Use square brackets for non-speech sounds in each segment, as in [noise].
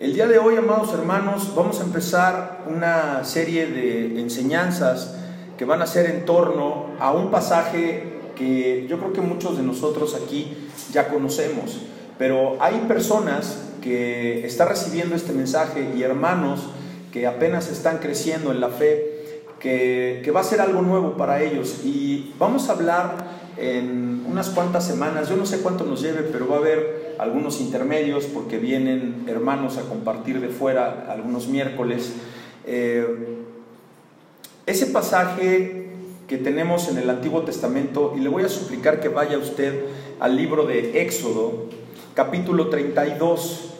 El día de hoy, amados hermanos, vamos a empezar una serie de enseñanzas que van a ser en torno a un pasaje que yo creo que muchos de nosotros aquí ya conocemos, pero hay personas que están recibiendo este mensaje y hermanos que apenas están creciendo en la fe, que, que va a ser algo nuevo para ellos. Y vamos a hablar en unas cuantas semanas, yo no sé cuánto nos lleve, pero va a haber algunos intermedios porque vienen hermanos a compartir de fuera algunos miércoles. Eh, ese pasaje que tenemos en el Antiguo Testamento, y le voy a suplicar que vaya usted al libro de Éxodo, capítulo 32.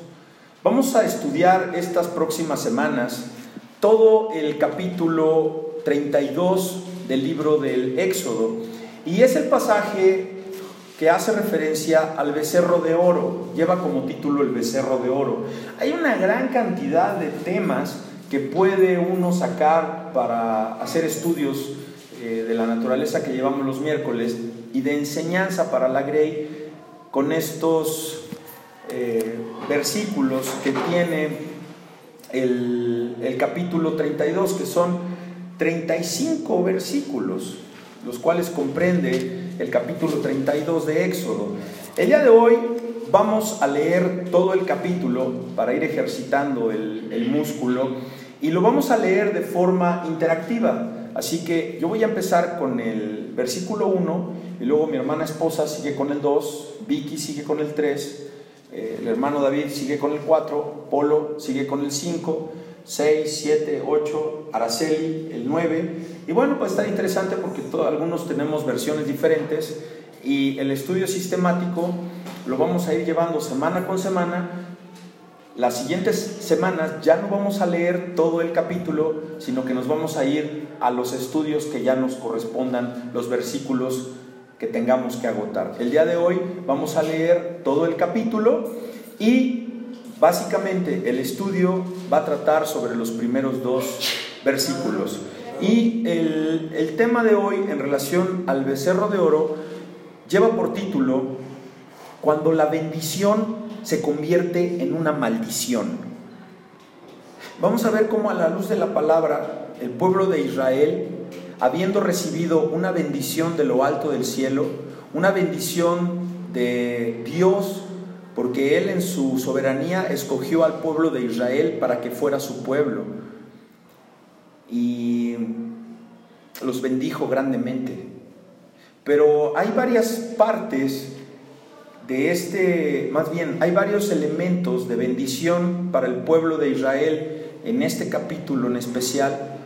Vamos a estudiar estas próximas semanas todo el capítulo 32 del libro del Éxodo. Y es el pasaje que hace referencia al becerro de oro, lleva como título el becerro de oro. Hay una gran cantidad de temas que puede uno sacar para hacer estudios eh, de la naturaleza que llevamos los miércoles y de enseñanza para la Grey con estos eh, versículos que tiene el, el capítulo 32, que son 35 versículos, los cuales comprende el capítulo 32 de Éxodo. El día de hoy vamos a leer todo el capítulo para ir ejercitando el, músculo y lo vamos a leer de forma interactiva. Así que yo voy a empezar con el versículo 1 y luego mi hermana esposa sigue con el 2, Vicky sigue con el 3, eh, el hermano David sigue con el 4, Polo sigue con el 5, 6, 7, 8, Araceli el 9. Y bueno, pues está interesante porque todos, algunos tenemos versiones diferentes y el estudio sistemático lo vamos a ir llevando semana con semana. Las siguientes semanas ya no vamos a leer todo el capítulo, sino que nos vamos a ir a los estudios que ya nos correspondan, los versículos que tengamos que agotar. El día de hoy vamos a leer todo el capítulo y Básicamente el estudio va a tratar sobre los primeros dos versículos. Y el, el, tema de hoy en relación al becerro de oro lleva por título Cuando la bendición se convierte en una maldición. Vamos a ver cómo a la luz de la palabra el pueblo de Israel, habiendo recibido una bendición de lo alto del cielo, una bendición de Dios porque Él en su soberanía escogió al pueblo de Israel para que fuera su pueblo y los bendijo grandemente. Pero hay varias partes de este, más bien, hay varios elementos de bendición para el pueblo de Israel en este capítulo en especial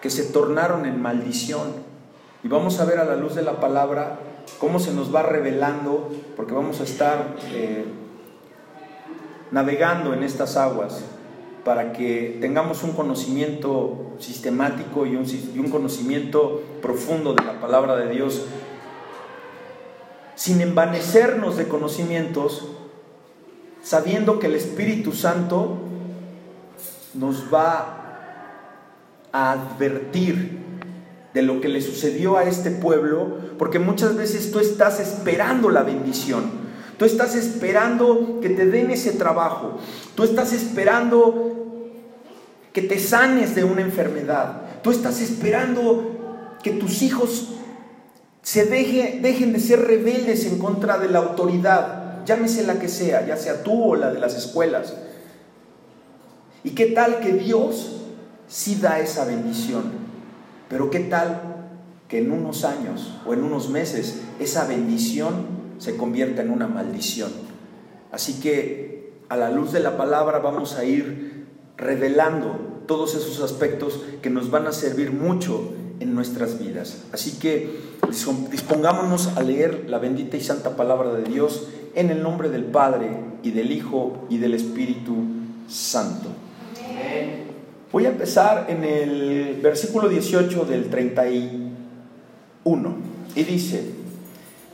que se tornaron en maldición. Y vamos a ver a la luz de la palabra cómo se nos va revelando, porque vamos a estar eh, navegando en estas aguas para que tengamos un conocimiento sistemático y un, conocimiento profundo de la palabra de Dios, sin envanecernos de conocimientos, sabiendo que el Espíritu Santo nos va a advertir de lo que le sucedió a este pueblo, porque muchas veces tú estás esperando la bendición Tú estás esperando que te den ese trabajo. Tú estás esperando que te sanes de una enfermedad. Tú estás esperando que tus hijos se dejen de ser rebeldes en contra de la autoridad, llámese la que sea, ya sea tú o la de las escuelas. ¿Y qué tal que Dios sí da esa bendición? Pero qué tal que en unos años o en unos meses esa bendición se convierta en una maldición. Así que a la luz de la palabra vamos a ir revelando todos esos aspectos que nos van a servir mucho en nuestras vidas. Así que dispongámonos a leer la bendita y santa palabra de Dios en el nombre del Padre y del Hijo y del Espíritu Santo. Voy a empezar en el versículo 18 del 31 y dice,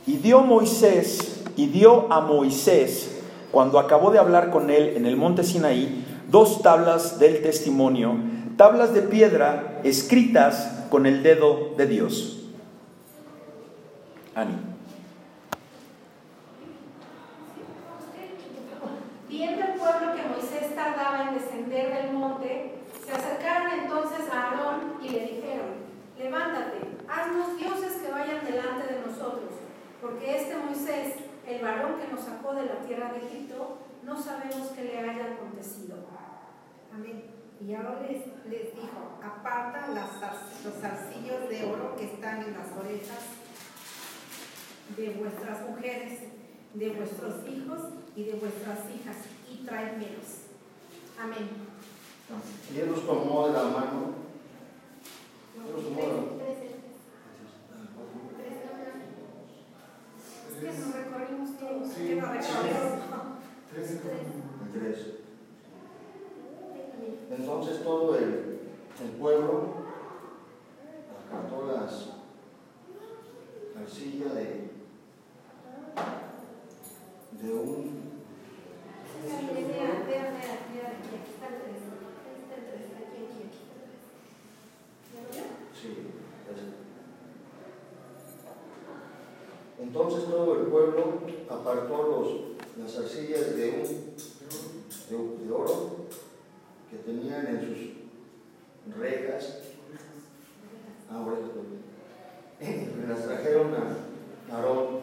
y dio Moisés, y dio a Moisés, cuando acabó de hablar con él en el monte Sinaí, dos tablas del testimonio, tablas de piedra escritas con el dedo de Dios. Ani. Viendo el pueblo que Moisés tardaba en entonces a Aarón y le dijeron, levántate, haznos dioses que vayan delante de nosotros, porque este Moisés, el varón que nos sacó de la tierra de Egipto, no sabemos qué le haya acontecido. Amén. Y ahora les, les dijo, aparta las, los zarcillos de oro que están en las orejas de vuestras mujeres, de vuestros hijos y de vuestras hijas, y tráemelos. Amén. Y él los tomó de la mano. Los tomó de la mano. Es que nos recorrimos todos. Que no recorrimos. Tres. Entonces todo el, el pueblo acató las arcilla de un Mira, mira, mira, mira, mira, aquí está el tres. Aquí está el tres, aquí, aquí, aquí está el tres. ¿Ya lo vio? Sí, es- Entonces todo el pueblo apartó los, las arcillas de, un, de, de oro que tenían en sus rejas. Ah, orejas, perdón. Y las trajeron a Aarón.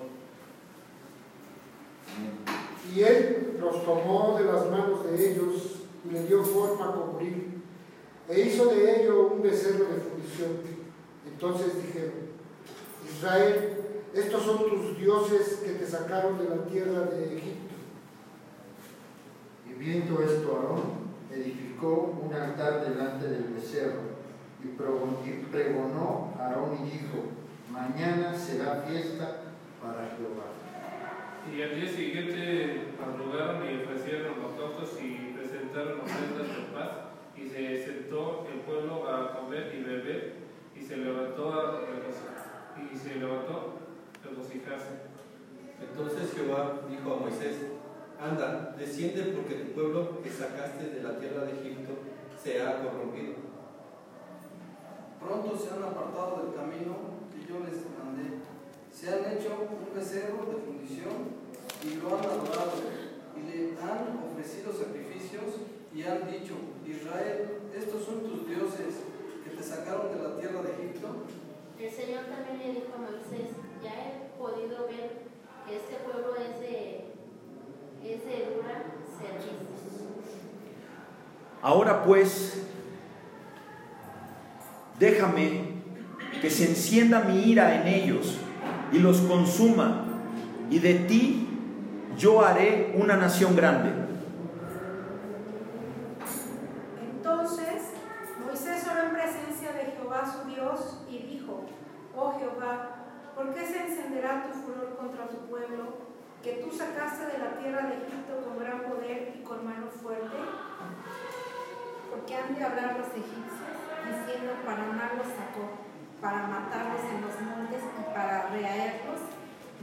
Y él los tomó de las manos de ellos y le dio forma a cubrir, e hizo de ello un becerro de fundición. Entonces dijeron, Israel, estos son tus dioses que te sacaron de la tierra de Egipto. Y viendo esto, Aarón edificó un altar delante del becerro y pregonó, y a Aarón y dijo, mañana será fiesta para Jehová. Y al día siguiente madrugaron y ofrecieron holocaustos y presentaron ofrendas de paz. Y se sentó el pueblo a comer y beber, y se levantó a. Y se levantó a regocijarse. Entonces Jehová dijo a Moisés, anda, desciende porque tu pueblo que sacaste de la tierra de Egipto se ha corrompido. Pronto se han apartado del camino que yo les mandé. Se han hecho un becerro de fundición y lo han adorado. Y le han ofrecido sacrificios y han dicho, Israel, estos son tus dioses que te sacaron de la tierra de Egipto. El Señor también le dijo a Moisés, ya he podido ver que este pueblo es de, es de dura cerviz. Ahora pues, déjame que se encienda mi ira en ellos y los consuma, y de ti yo haré una nación grande. Entonces Moisés oró en presencia de Jehová su Dios y dijo, oh Jehová, ¿por qué se encenderá tu furor contra tu pueblo, que tú sacaste de la tierra de Egipto con gran poder y con mano fuerte? Porque han de hablar los egipcios, diciendo, para mal los sacó, para matarlos en los montes y para reaerlos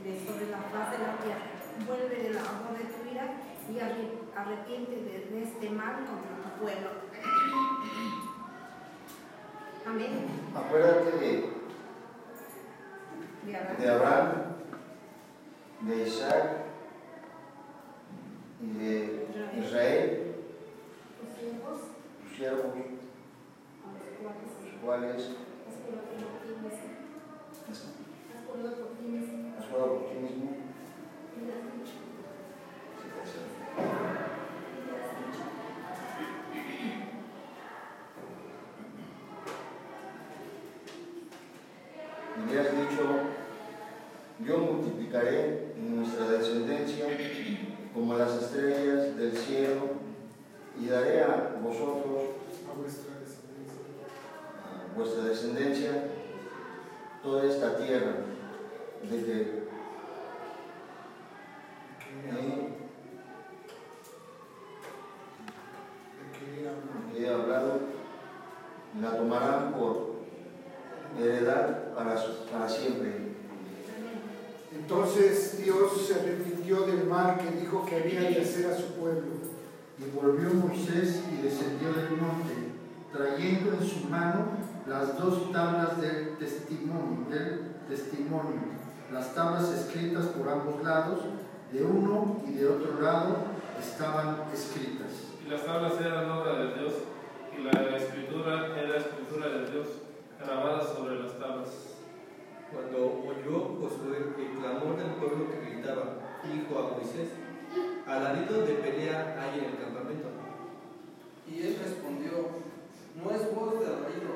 de sobre la faz de la tierra. Vuelve del amor de tu ira y arre- arrepiente de, este mal contra tu pueblo. Amén. Acuérdate de, De Abraham. de Abraham, de Isaac y de Israel, Tus siervos, tus siervos, a los cuales has jurado por ti mismo, has has jurado por ti mismo, has jurado por ti mismo. y le has dicho, Sí, gracias. y le has dicho, Y le has dicho, yo multiplicaré nuestra descendencia como las estrellas del cielo y daré a vosotros, A vuestra vuestra descendencia, toda esta tierra de testimonio, las tablas escritas por ambos lados, de uno y de otro lado estaban escritas. Y las tablas eran obra de Dios, y la escritura escritura era escritura de Dios, grabada sobre las tablas. Cuando oyó Josué el clamor del pueblo que gritaba, dijo a Moisés, alarido de pelea hay en el campamento. Y él respondió, no es voz de alarido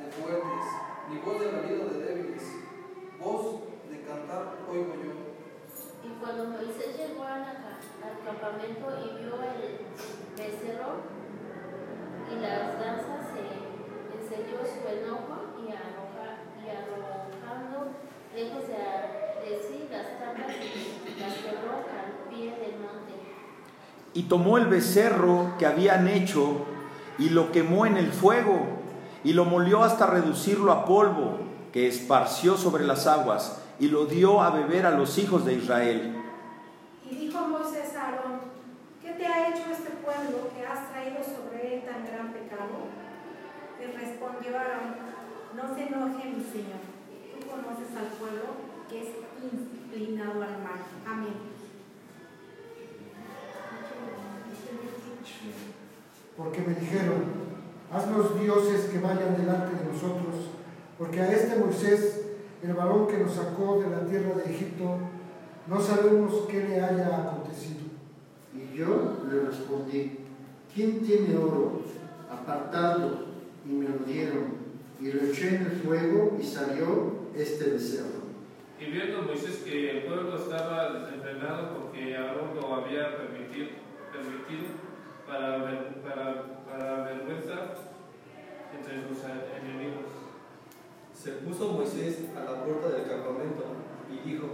de fuertes, ni voz de alarido de débiles, voz de cantar oigo yo. Y cuando Moisés llegó a la ca- al campamento y vio el becerro y las danzas, se encendió su enojo y, arroja- y arrojando lejos de, de sí las tablas, las quebró al pie del monte. Y tomó el becerro que habían hecho y lo quemó en el fuego y lo molió hasta reducirlo a polvo que esparció sobre las aguas y lo dio a beber a los hijos de Israel. Y dijo Moisés a Aarón, ¿qué te ha hecho este pueblo que has traído sobre él tan gran pecado? Le respondió Aarón, no se enoje mi señor, tú conoces al pueblo que es inclinado al mal. Amén. Porque me dijeron, haznos dioses que vayan delante de nosotros, porque a este Moisés, el varón que nos sacó de la tierra de Egipto, no sabemos qué le haya acontecido. Y yo le respondí, ¿quién tiene oro? Apartadlo. Y me lo dieron. Y lo eché en el fuego y salió este becerro. Y viendo Moisés que el pueblo estaba desenfrenado porque Aarón lo había permitido, permitido para, para, para vergüenza entre sus enemigos. Se puso Moisés a la puerta del campamento y dijo,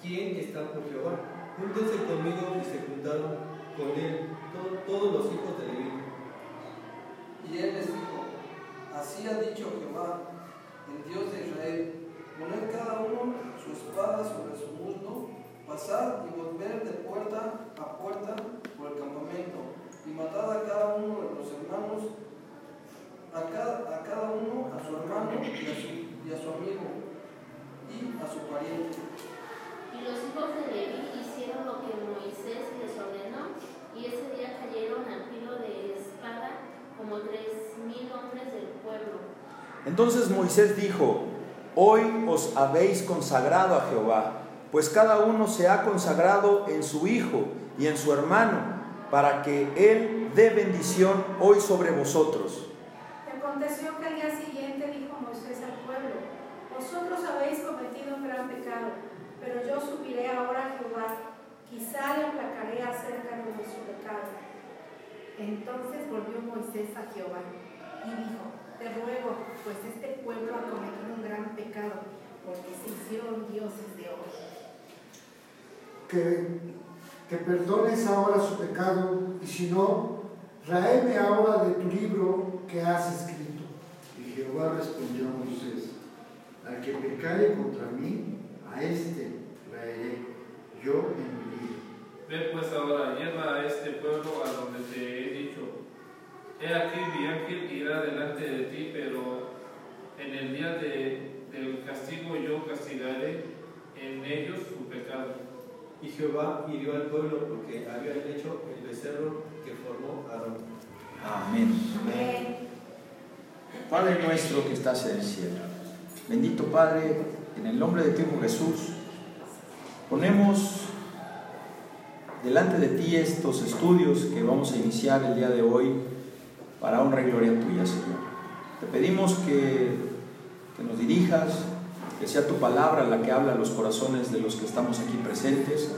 ¿quién está por Jehová? Júntense conmigo y se juntaron con él to- todos los hijos de Leví. Y él les dijo, así ha dicho Jehová, el Dios de Israel, poned cada uno su espada sobre su muslo, pasad y volver de puerta a puerta por el campamento, y matad a cada uno de los hermanos, a cada, a cada uno a su hermano y a su, y a su amigo, y a su pariente. Y los hijos de Leví hicieron lo que Moisés les ordenó, y ese día cayeron al filo de espada como tres mil hombres del pueblo. Entonces Moisés dijo, hoy os habéis consagrado a Jehová, pues cada uno se ha consagrado en su hijo y en su hermano, para que él dé bendición hoy sobre vosotros. Y aconteció que al día siguiente dijo Moisés al pueblo, vosotros habéis cometido un gran pecado, pero yo subiré ahora a Jehová, quizá le aplacaré acerca de su pecado. Entonces volvió Moisés a Jehová y dijo, te ruego, pues este pueblo ha cometido un gran pecado, porque se hicieron dioses de oro. Que, que perdones ahora su pecado, y si no, raeme ahora de tu libro que has escrito. Y Jehová respondió a Moisés, al que pecare contra mí, a este traeré yo en mi libro. Ve pues ahora, lleva a este pueblo a donde te he dicho. He aquí mi ángel irá delante de ti, pero en el día de- del castigo yo castigaré en ellos su pecado. Y Jehová hirió al pueblo porque habían hecho el becerro que formó Aarón. Amén. Amén. Padre nuestro que estás en el cielo, bendito Padre, en el nombre de tu Hijo Jesús, ponemos delante de ti estos estudios que vamos a iniciar el día de hoy para honra y gloria tuya, Señor. Te pedimos que, que nos dirijas, que sea tu palabra la que habla a los corazones de los que estamos aquí presentes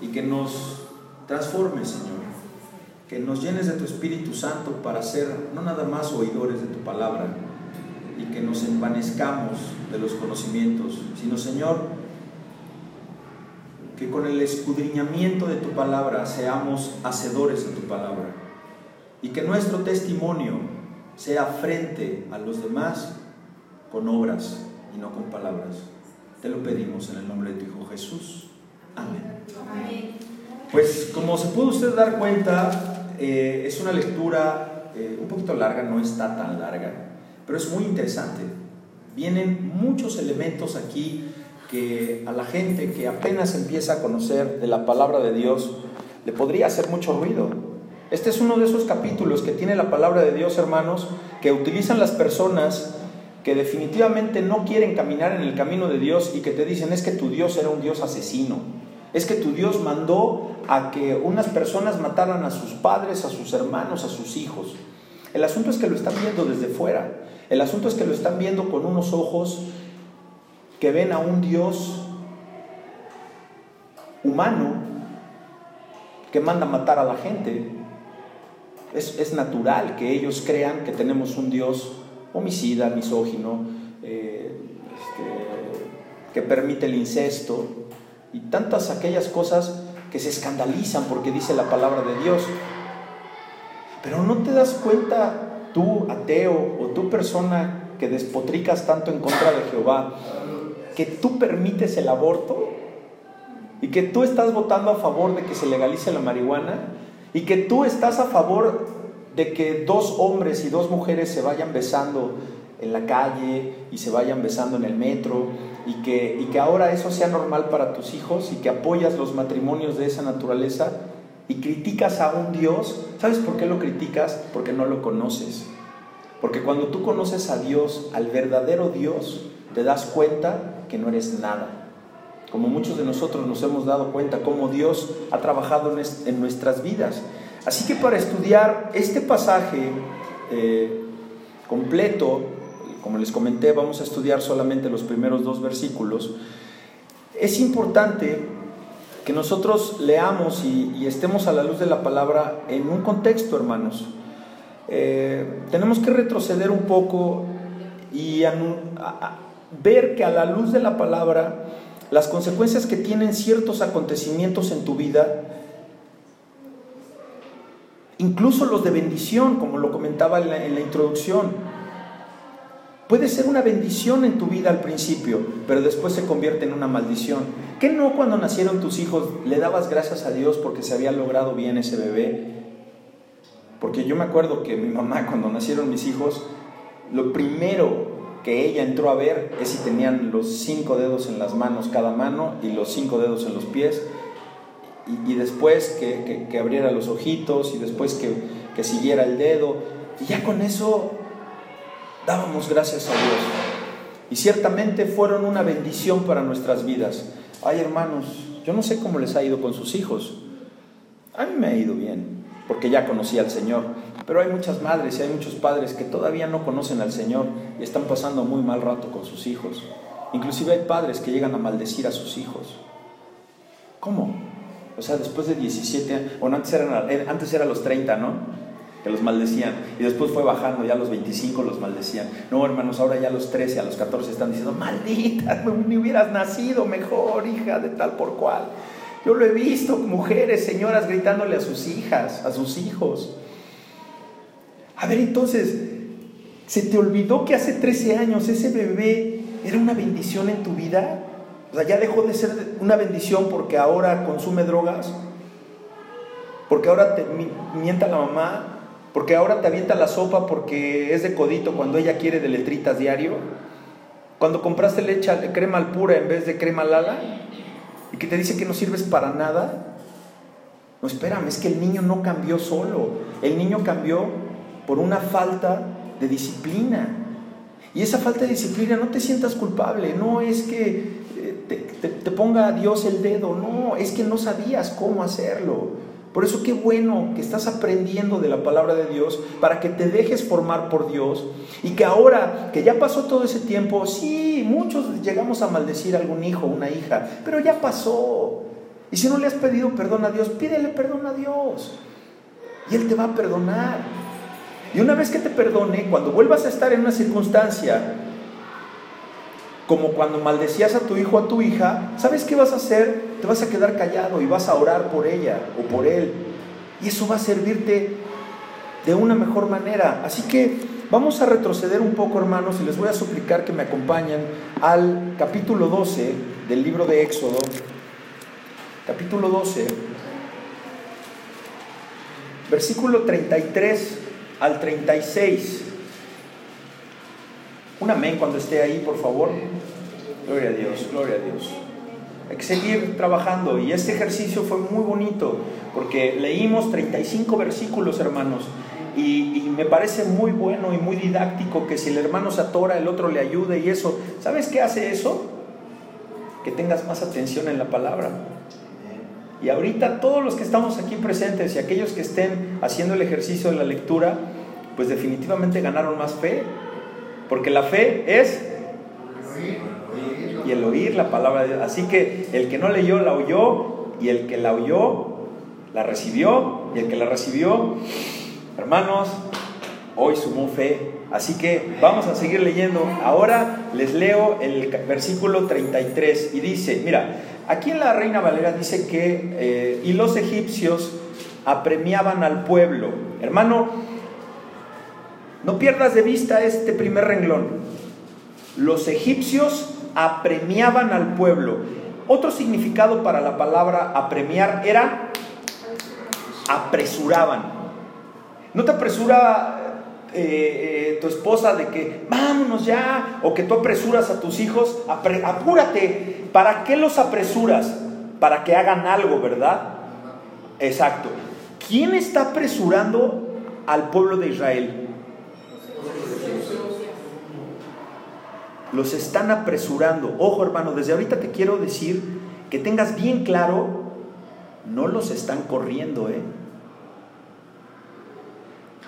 y que nos transforme, Señor que nos llenes de tu Espíritu Santo para ser no nada más oidores de tu palabra y que nos envanezcamos de los conocimientos, sino Señor, que con el escudriñamiento de tu palabra seamos hacedores de tu palabra y que nuestro testimonio sea frente a los demás con obras y no con palabras. Te lo pedimos en el nombre de tu Hijo Jesús. Amén. Amén. Pues como se puede usted dar cuenta, eh, es una lectura eh, un poquito larga, no está tan larga, pero es muy interesante. Vienen muchos elementos aquí que a la gente que apenas empieza a conocer de la palabra de Dios le podría hacer mucho ruido. Este es uno de esos capítulos que tiene la palabra de Dios, hermanos, que utilizan las personas que definitivamente no quieren caminar en el camino de Dios y que te dicen es que tu Dios era un Dios asesino, es que tu Dios mandó a que unas personas mataran a sus padres, a sus hermanos, a sus hijos. El asunto es que lo están viendo desde fuera, el asunto es que lo están viendo con unos ojos que ven a un Dios humano que manda matar a la gente. Es, natural que ellos crean que tenemos un Dios homicida, misógino, eh, este, que permite el incesto y tantas aquellas cosas que se escandalizan porque dice la palabra de Dios. Pero no te das cuenta tú, ateo, o tú persona que despotricas tanto en contra de Jehová, que tú permites el aborto y que tú estás votando a favor de que se legalice la marihuana y que tú estás a favor de que dos hombres y dos mujeres se vayan besando en la calle y se vayan besando en el metro y que, y que ahora eso sea normal para tus hijos y que apoyas los matrimonios de esa naturaleza y criticas a un Dios, ¿sabes por qué lo criticas? Porque no lo conoces. Porque cuando tú conoces a Dios, al verdadero Dios, te das cuenta que no eres nada como muchos de nosotros nos hemos dado cuenta cómo Dios ha trabajado en, nuestras vidas. Así que para estudiar este pasaje eh, completo, como les comenté, vamos a estudiar solamente los primeros dos versículos, es importante que nosotros leamos y, estemos a la luz de la palabra en un contexto, hermanos. Eh, tenemos que retroceder un poco y ver que a la luz de la palabra las consecuencias que tienen ciertos acontecimientos en tu vida, incluso los de bendición, como lo comentaba en la, introducción. Puede ser una bendición en tu vida al principio, pero después se convierte en una maldición. ¿Qué no cuando nacieron tus hijos le dabas gracias a Dios porque se había logrado bien ese bebé? Porque yo me acuerdo que mi mamá cuando nacieron mis hijos, lo primero que ella entró a ver es si tenían los cinco dedos en las manos cada mano y los cinco dedos en los pies. Y, después que, abriera los ojitos y después que, que siguiera el dedo. Y ya con eso dábamos gracias a Dios. Y ciertamente fueron una bendición para nuestras vidas. Ay hermanos, yo no sé cómo les ha ido con sus hijos. A mí me ha ido bien, porque ya conocí al Señor. Pero hay muchas madres y hay muchos padres que todavía no conocen al Señor y están pasando muy mal rato con sus hijos. Inclusive hay padres que llegan a maldecir a sus hijos. ¿Cómo? O sea, después de 17 años, bueno, antes eran, eh, antes eran los 30, ¿no? Que los maldecían. Y después fue bajando, ya a los 25 los maldecían. No, hermanos, ahora ya a los 13, a los 14 están diciendo, maldita, [laughs] ni hubieras nacido mejor, hija de tal por cual. Yo lo he visto, mujeres, señoras gritándole a sus hijas, a sus hijos. A ver, entonces, ¿se te olvidó que hace 13 años ese bebé era una bendición en tu vida? O sea, ya dejó de ser una bendición porque ahora consume drogas, porque ahora te mienta la mamá, porque ahora te avienta la sopa porque es de codito cuando ella quiere de letritas diario. Cuando compraste leche, crema al pura en vez de crema lala y que te dice que no sirves para nada. No, espérame, es que el niño no cambió solo. El niño cambió por una falta de disciplina. Y esa falta de disciplina no te sientas culpable, no es que eh, te, ponga a Dios el dedo, no, es que no sabías cómo hacerlo. Por eso qué bueno que estás aprendiendo de la palabra de Dios para que te dejes formar por Dios y que ahora que ya pasó todo ese tiempo, sí, muchos llegamos a maldecir a algún hijo, una hija, pero ya pasó. Y si no le has pedido perdón a Dios, pídele perdón a Dios. Y Él te va a perdonar. Y una vez que te perdone, cuando vuelvas a estar en una circunstancia como cuando maldecías a tu hijo o a tu hija, ¿sabes qué vas a hacer? Te vas a quedar callado y vas a orar por ella o por él. Y eso va a servirte de una mejor manera. Así que vamos a retroceder un poco, hermanos, y les voy a suplicar que me acompañen al capítulo 12 del libro de Éxodo. Capítulo 12, versículo 33 al 36. Un amén cuando esté ahí, por favor. Gloria a Dios, gloria a Dios. hay que seguir trabajando. Y este ejercicio fue muy bonito, porque leímos 35 versículos, hermanos, y, y, me parece muy bueno y muy didáctico que si el hermano se atora, el otro le ayude y eso. ¿Sabes qué hace eso? Que tengas más atención en la palabra. Y ahorita todos los que estamos aquí presentes y aquellos que estén haciendo el ejercicio de la lectura, pues definitivamente ganaron más fe. Porque la fe es y el oír la palabra de Dios. Así que el que no leyó la oyó y el que la oyó la recibió y el que la recibió, hermanos, hoy sumó fe. Así que vamos a seguir leyendo. Ahora les leo el versículo 33 y dice, mira, Aquí en la Reina Valera dice que, eh, y los egipcios apremiaban al pueblo. Hermano, no pierdas de vista este primer renglón. Los egipcios apremiaban al pueblo. Otro significado para la palabra apremiar era apresuraban. No te apresura eh, eh, tu esposa de que vámonos ya, o que tú apresuras a tus hijos, apúrate. ¿Para qué los apresuras? Para que hagan algo, ¿verdad? Exacto. ¿Quién está apresurando al pueblo de Israel? Los están apresurando. Ojo hermano, desde ahorita te quiero decir que tengas bien claro, no los están corriendo, ¿eh?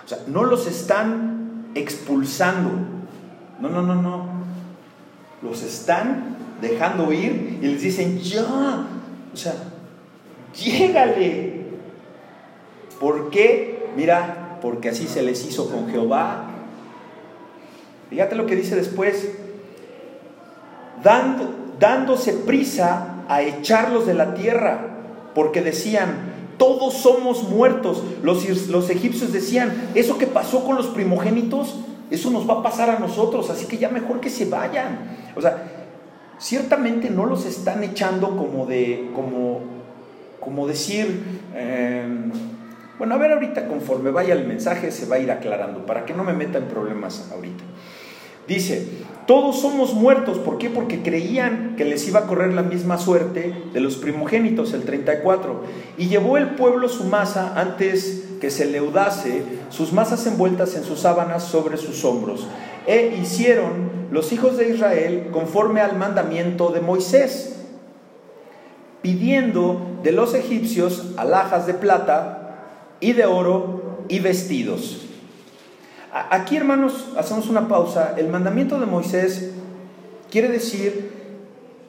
O sea, no los están expulsando. No, no, no, no. Los están dejando ir y les dicen, ya. O sea, llégale. ¿Por qué? Mira, porque así se les hizo con Jehová. Fíjate lo que dice después. Dando, dándose prisa a echarlos de la tierra, porque decían, todos somos muertos. Los, los egipcios decían, eso que pasó con los primogénitos, eso nos va a pasar a nosotros, así que ya mejor que se vayan. O sea, ciertamente no los están echando como de, como, como decir, em, bueno, a ver ahorita conforme vaya el mensaje se va a ir aclarando, para que no me meta en problemas ahorita. Dice, todos somos muertos, ¿por qué? Porque creían que les iba a correr la misma suerte de los primogénitos, el 34. Y llevó el pueblo su masa antes que se leudase, sus masas envueltas en sus sábanas sobre sus hombros. E hicieron los hijos de Israel conforme al mandamiento de Moisés, pidiendo de los egipcios alhajas de plata y de oro y vestidos. Aquí, hermanos, hacemos una pausa. El mandamiento de Moisés quiere decir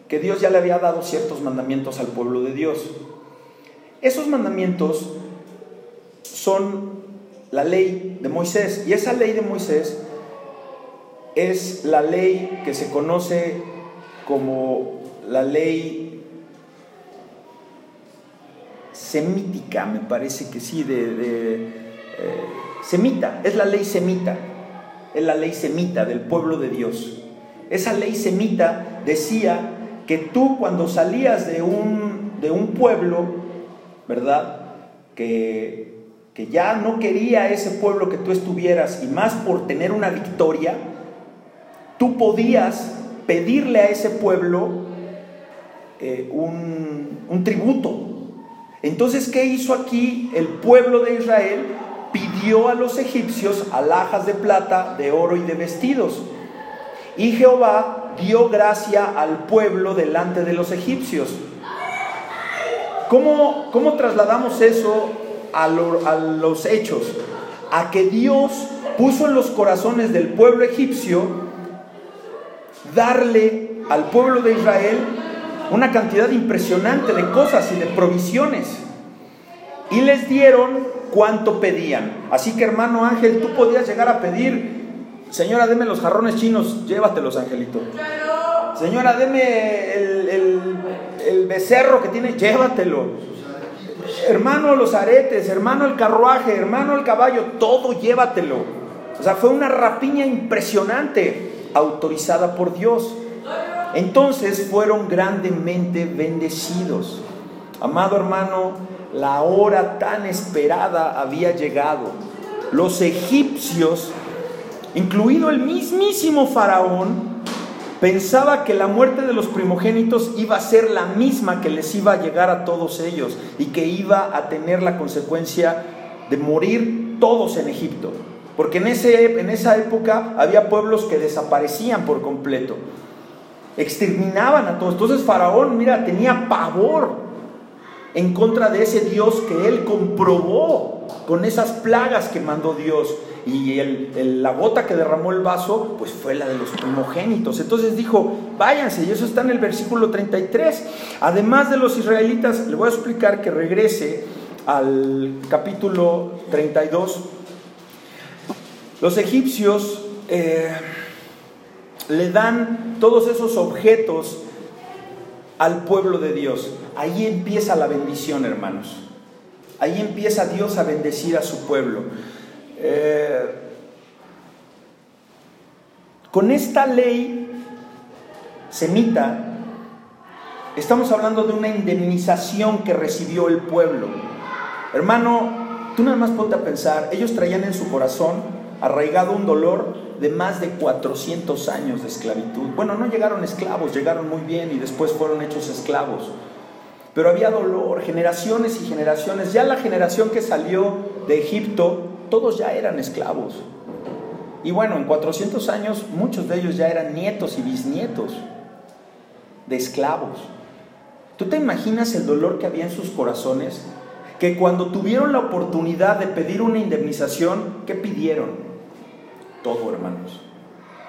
que Dios ya le había dado ciertos mandamientos al pueblo de Dios. Esos mandamientos son la ley de Moisés y esa ley de Moisés es la ley que se conoce como la ley semítica, me parece que sí, de, eh, semita, es la ley semita, es la ley semita del pueblo de Dios. Esa ley semita decía que tú cuando salías de un, de un pueblo, ¿verdad? Que, que ya no quería ese pueblo que tú estuvieras y más por tener una victoria, tú podías pedirle a ese pueblo eh, un, un tributo. Entonces, ¿qué hizo aquí el pueblo de Israel? Pidió a los egipcios alhajas de plata, de oro y de vestidos. Y Jehová dio gracia al pueblo delante de los egipcios. ¿Cómo, cómo trasladamos eso a, a los hechos? A que Dios puso en los corazones del pueblo egipcio darle al pueblo de Israel una cantidad impresionante de cosas y de provisiones. Y les dieron cuánto pedían. Así que hermano Ángel, tú podías llegar a pedir, señora, deme los jarrones chinos, llévatelos, Angelito. Señora, deme el, becerro que tiene, llévatelo. Hermano, los aretes, hermano, el carruaje, hermano, el caballo, todo llévatelo. O sea, fue una rapiña impresionante, autorizada por Dios. Entonces fueron grandemente bendecidos. Amado hermano, la hora tan esperada había llegado. Los egipcios, incluido el mismísimo faraón, Pensaba que la muerte de los primogénitos iba a ser la misma que les iba a llegar a todos ellos y que iba a tener la consecuencia de morir todos en Egipto. Porque en, ese, en esa época había pueblos que desaparecían por completo. Exterminaban a todos. Entonces Faraón, mira, tenía pavor en contra de ese Dios que él comprobó con esas plagas que mandó Dios. Y la gota que derramó el vaso, pues fue la de los primogénitos. Entonces dijo, váyanse, y eso está en el versículo 33. Además de los israelitas, le voy a explicar que regrese al capítulo 32. Los egipcios eh, le dan todos esos objetos al pueblo de Dios. Ahí empieza la bendición, hermanos. Ahí empieza Dios a bendecir a su pueblo. Eh, con esta ley semita, estamos hablando de una indemnización que recibió el pueblo. Hermano, tú nada más ponte a pensar, ellos traían en su corazón arraigado un dolor de más de 400 años de esclavitud. Bueno, no llegaron esclavos, llegaron muy bien y después fueron hechos esclavos. Pero había dolor, generaciones y generaciones. Ya la generación que salió de Egipto, todos ya eran esclavos. Y bueno, en 400 años muchos de ellos ya eran nietos y bisnietos de esclavos. ¿Tú te imaginas el dolor que había en sus corazones? Que cuando tuvieron la oportunidad de pedir una indemnización, ¿qué pidieron? Todo, hermanos.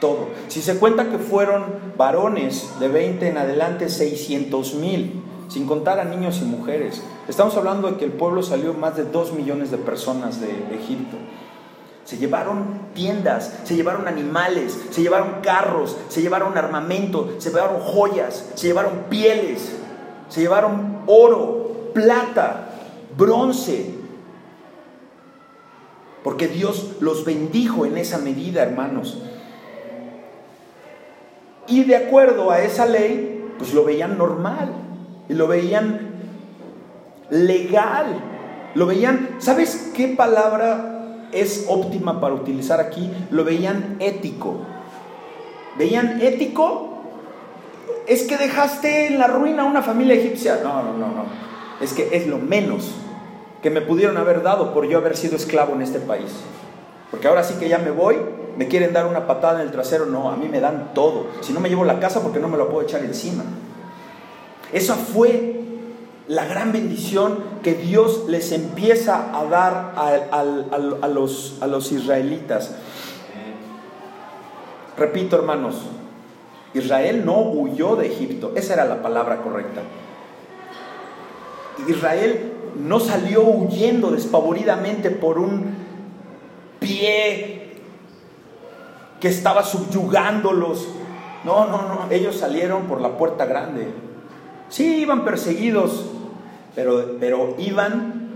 Todo. Si se cuenta que fueron varones de 20 en adelante, 600 mil, sin contar a niños y mujeres. Estamos hablando de que el pueblo salió más de 2 millones de personas de, Egipto. Se llevaron tiendas, se llevaron animales, se llevaron carros, se llevaron armamento, se llevaron joyas, se llevaron pieles, se llevaron oro, plata, bronce, porque Dios los bendijo en esa medida, hermanos. Y de acuerdo a esa ley, pues lo veían normal y lo veían legal. Lo veían, ¿sabes qué palabra es óptima para utilizar aquí? Lo veían ético. ¿Veían ético? Es que dejaste en la ruina a una familia egipcia. No, no, no, no. Es que es lo menos que me pudieron haber dado por yo haber sido esclavo en este país. Porque ahora sí que ya me voy, me quieren dar una patada en el trasero, no, a mí me dan todo. Si no me llevo la casa porque no me lo puedo echar encima. Esa fue la gran bendición que Dios les empieza a dar a, los, a los israelitas. Repito, hermanos, Israel no huyó de Egipto, esa era la palabra correcta. Israel no salió huyendo despavoridamente por un pie que estaba subyugándolos. No, no, no, ellos salieron por la puerta grande. Sí, iban perseguidos, pero, pero iban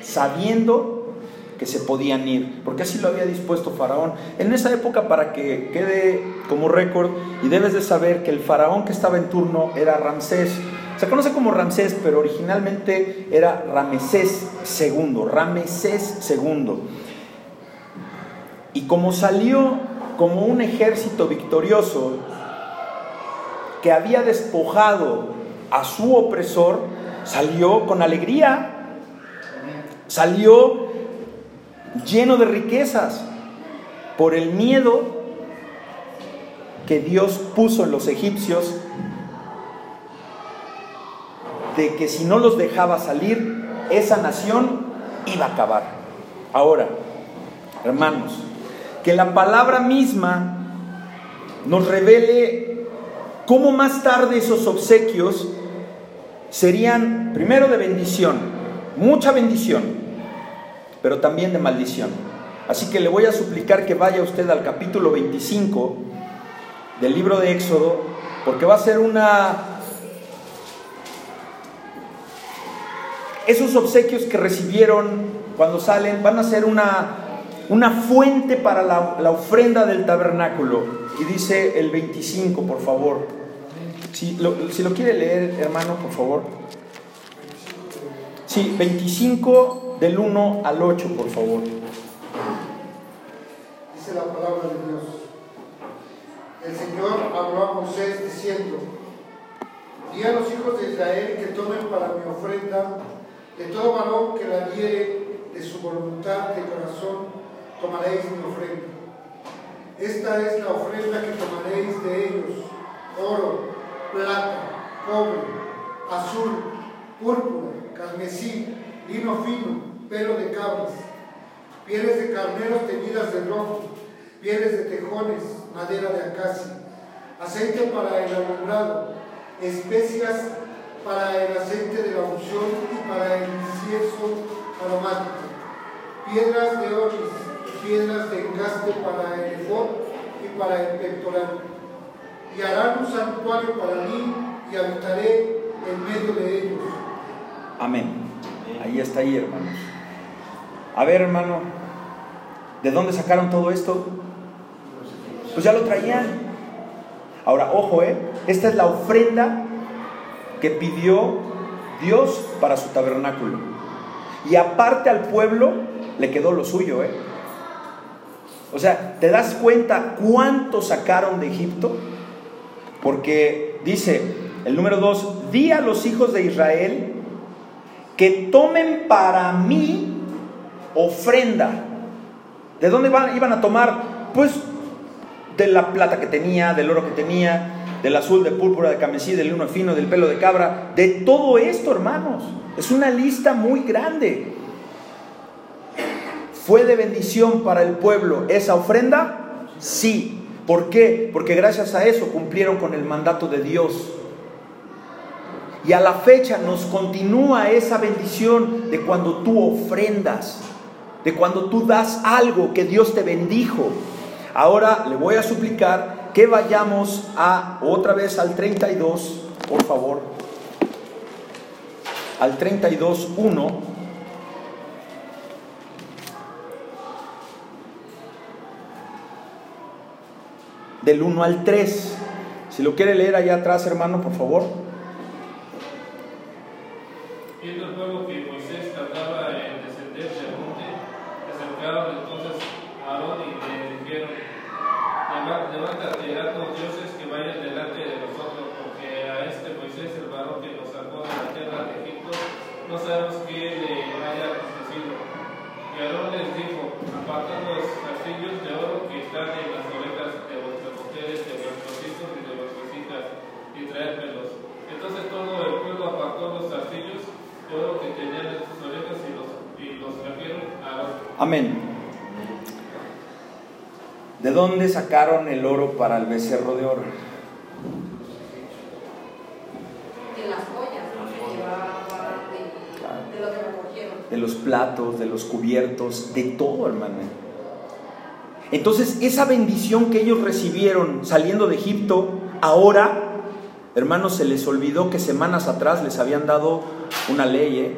sabiendo que se podían ir, porque así lo había dispuesto Faraón. En esa época, para que quede como récord, y debes de saber que el faraón que estaba en turno era Ramsés. Se conoce como Ramsés, pero originalmente era Ramesés II, Ramesés II. Y como salió como un ejército victorioso que había despojado a su opresor, salió con alegría, salió lleno de riquezas por el miedo que Dios puso en los egipcios de que si no los dejaba salir, esa nación iba a acabar. Ahora, hermanos, que la palabra misma nos revele cómo más tarde esos obsequios serían primero de bendición, mucha bendición, pero también de maldición. Así que le voy a suplicar que vaya usted al capítulo 25 del libro de Éxodo, porque va a ser una esos obsequios que recibieron cuando salen van a ser una, una fuente para la, ofrenda del tabernáculo. Y dice el 25, por favor. Si lo, si lo quiere leer, hermano, por favor. Sí, 25 del 1 al 8, por favor. Dice la palabra de Dios. el Señor habló a Moisés diciendo, di a los hijos de Israel que tomen para mi ofrenda de todo varón que la diere de su voluntad de corazón, tomaréis mi ofrenda. Esta es la ofrenda que tomaréis de ellos, oro, plata, cobre, azul, púrpura, carmesí, lino fino, pelo de cabras, pieles de carneros teñidas de rojo, pieles de tejones, madera de acacia, aceite para el alumbrado, especias para el aceite de la unción y para el incienso aromático, piedras de onis, piedras de encaste para el efod y para el pectoral. Y harán un santuario para mí y habitaré en medio de ellos. Amén. Ahí está ahí, hermanos. A ver, hermano, ¿de dónde sacaron todo esto? Pues ya lo traían. Ahora, ojo, ¿eh? Esta es la ofrenda que pidió Dios para su tabernáculo. Y aparte al pueblo le quedó lo suyo, ¿eh? O sea, ¿te das cuenta cuánto sacaron de Egipto? Porque dice el número 2, di a los hijos de Israel que tomen para mí ofrenda. ¿De dónde iban a tomar? Pues de la plata que tenía, del oro que tenía, del azul, de púrpura, de camesí, del lino fino, del pelo de cabra, de todo esto, hermanos. Es una lista muy grande. ¿Fue de bendición para el pueblo esa ofrenda? Sí. ¿Por qué? Porque gracias a eso cumplieron con el mandato de Dios. Y a la fecha nos continúa esa bendición de cuando tú ofrendas, de cuando tú das algo que Dios te bendijo. Ahora le voy a suplicar que vayamos a otra vez al 32, por favor. Al 32.1. Del 1 al 3. Si lo quiere leer allá atrás, hermano, por favor. Viendo el pueblo que Moisés tardaba en descender del monte, se acercaron entonces a Aarón y le dijeron, "Leva- levántate, haz los dioses que vayan delante de nosotros, porque a este Moisés, el varón que nos sacó de la tierra de Egipto, no sabemos qué le haya acontecido. Y Aarón les dijo, apartad los castillos de oro que están en las orejas de vuestras mujeres, de vuestros hijos y de vuestras hijas, y traédmelos. Entonces todo el pueblo apartó los castillos de oro que tenían en sus orejas y los, y los trajeron a Aarón. Amén. ¿De dónde sacaron el oro para el becerro de oro? De las joyas ¿no? que llevaba, de, de lo que recogieron. De los platos, de los cubiertos, de todo, hermano. Entonces, esa bendición que ellos recibieron saliendo de Egipto, ahora, hermanos, se les olvidó que semanas atrás les habían dado una ley. ¿eh?